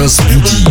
Разбуди.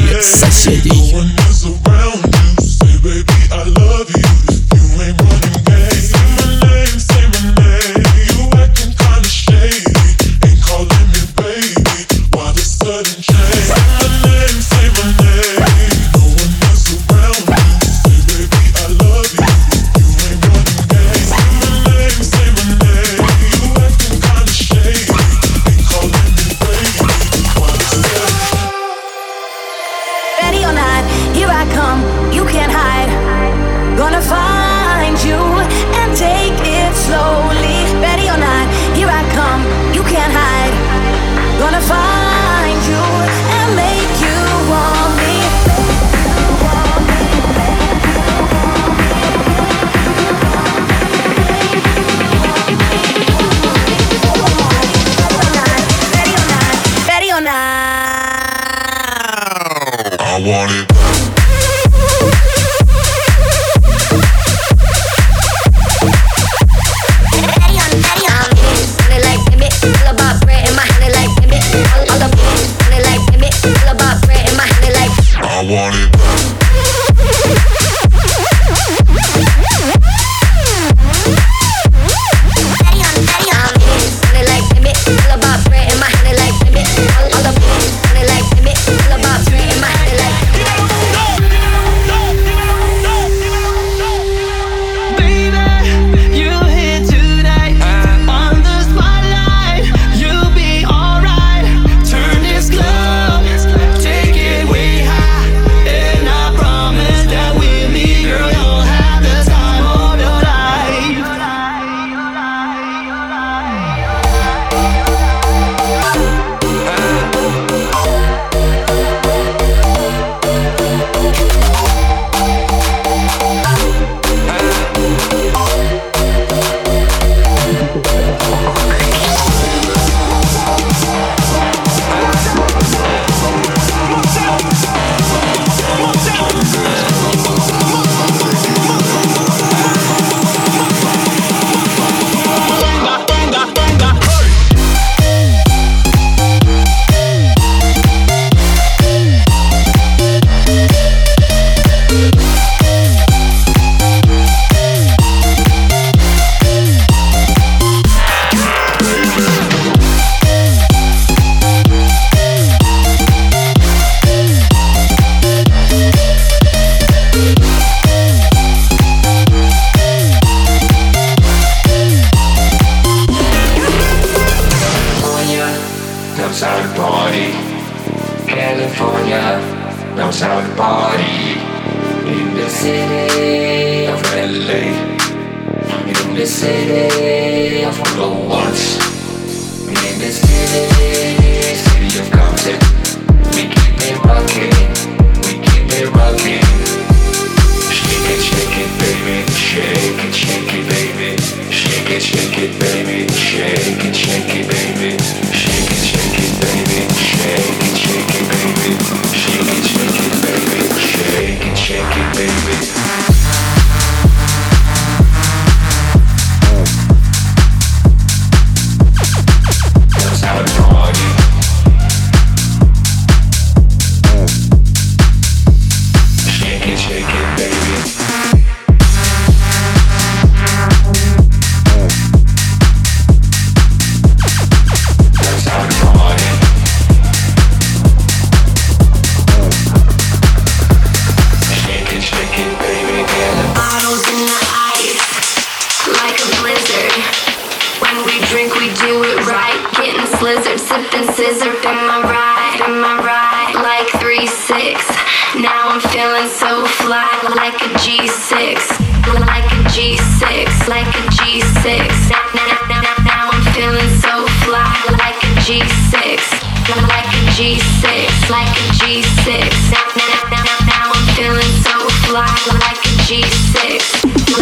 Like a G6, like a G6. Now, now, now, now, I'm feeling so fly, like a G6,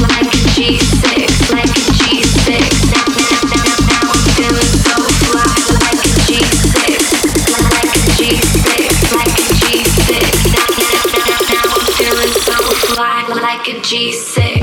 like a G6, like a G6. Now, now, now, now, I'm feeling so fly, like a G6, like a G6, like a G6. Now, now, now, now, now I'm feeling so fly, like a G6.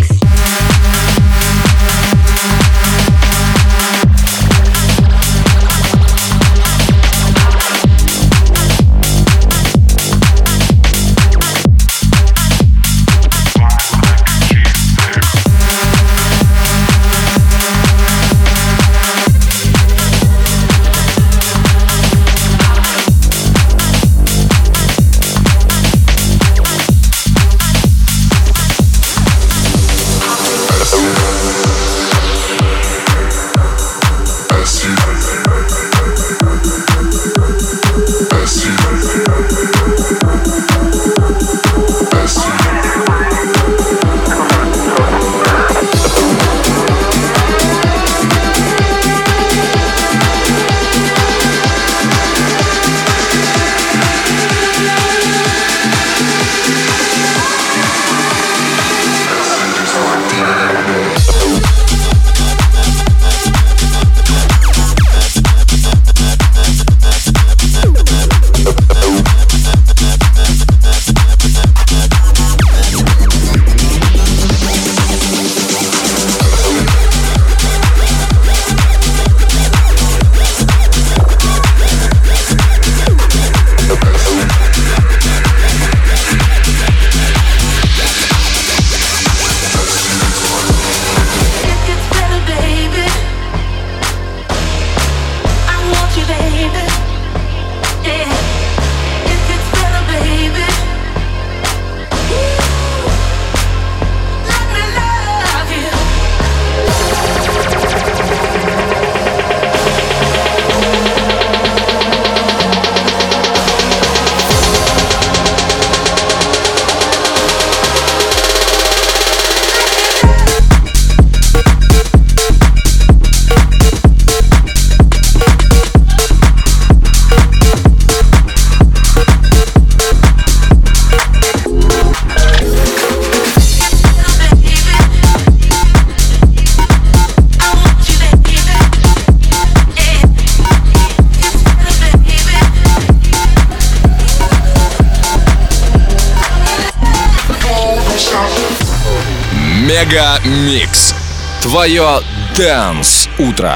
Твое Дэнс Утро.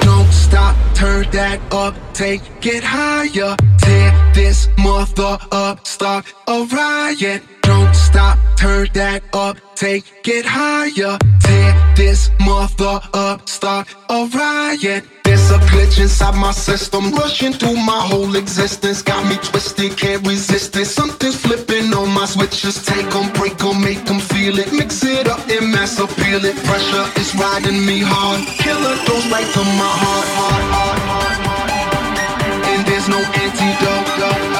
Don't stop, turn that up, take it higher. Tear this mother up, start a riot. Stop, turn that up, take it higher. Tear this mother up, start a riot. There's a glitch inside my system, rushing through my whole existence. Got me twisted, can't resist it. Something's flipping on my switches. Take them, break them, make them feel it. Mix it up and mass appeal it. Pressure is riding me hard. Killer goes right to my heart, heart, heart, heart, heart. And there's no antidote.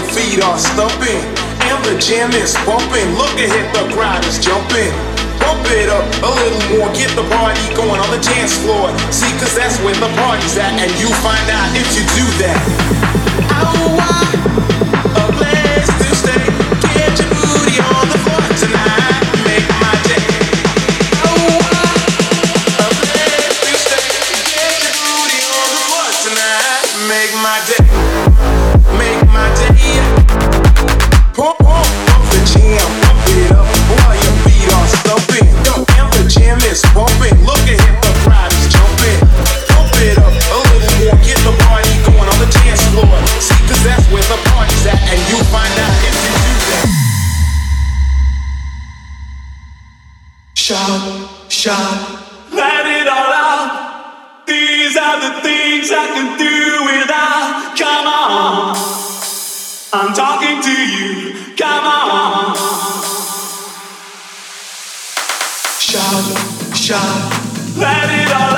your feet are stumping. And the jam is bumping. Look ahead, the crowd is jumping. Bump it up a little more, get the party going on the dance floor. See, cause that's where the party's at, and you find out if you do that. Oh, Shout, shout, let it all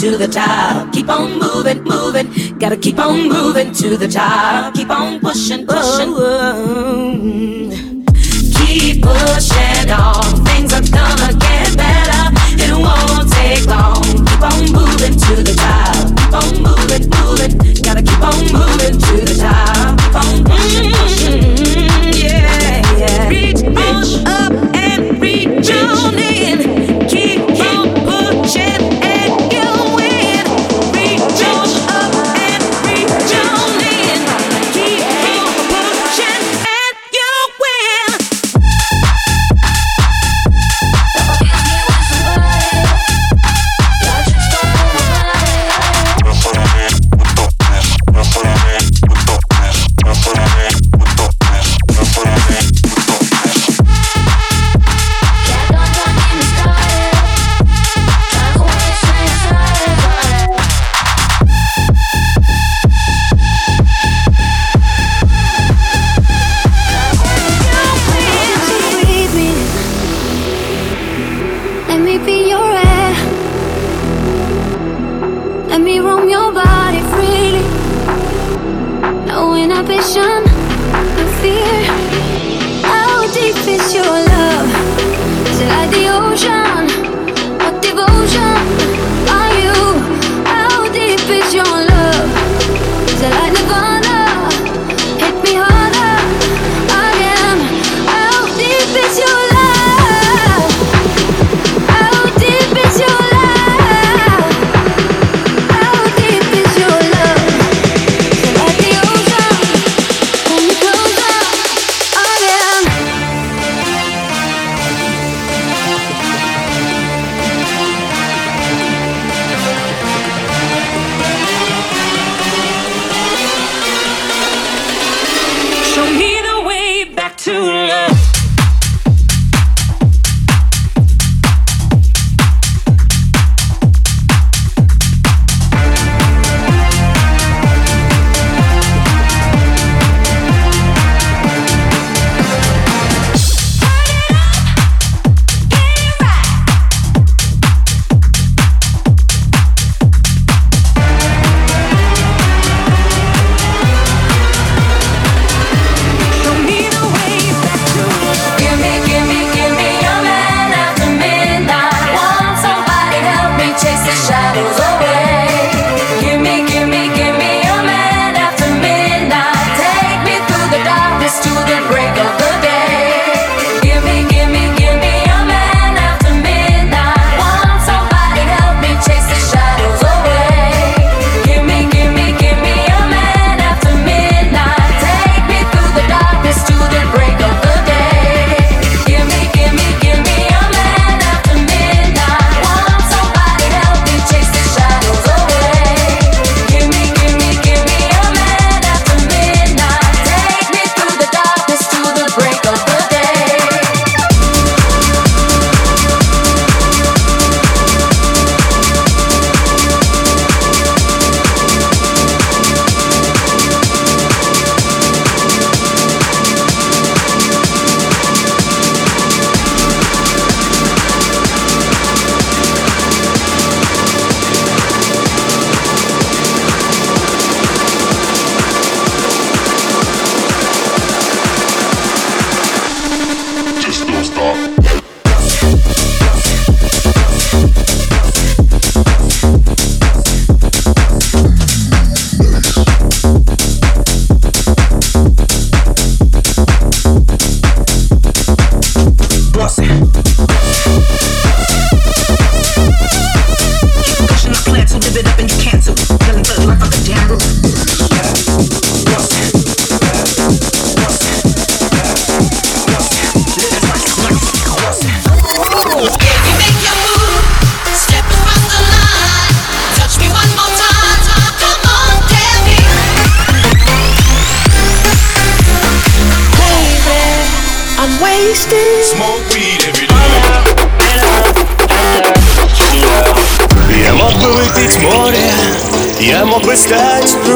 to the top. Keep on moving, moving. Gotta keep on moving to the top. Keep on pushing, pushing. Oh, oh.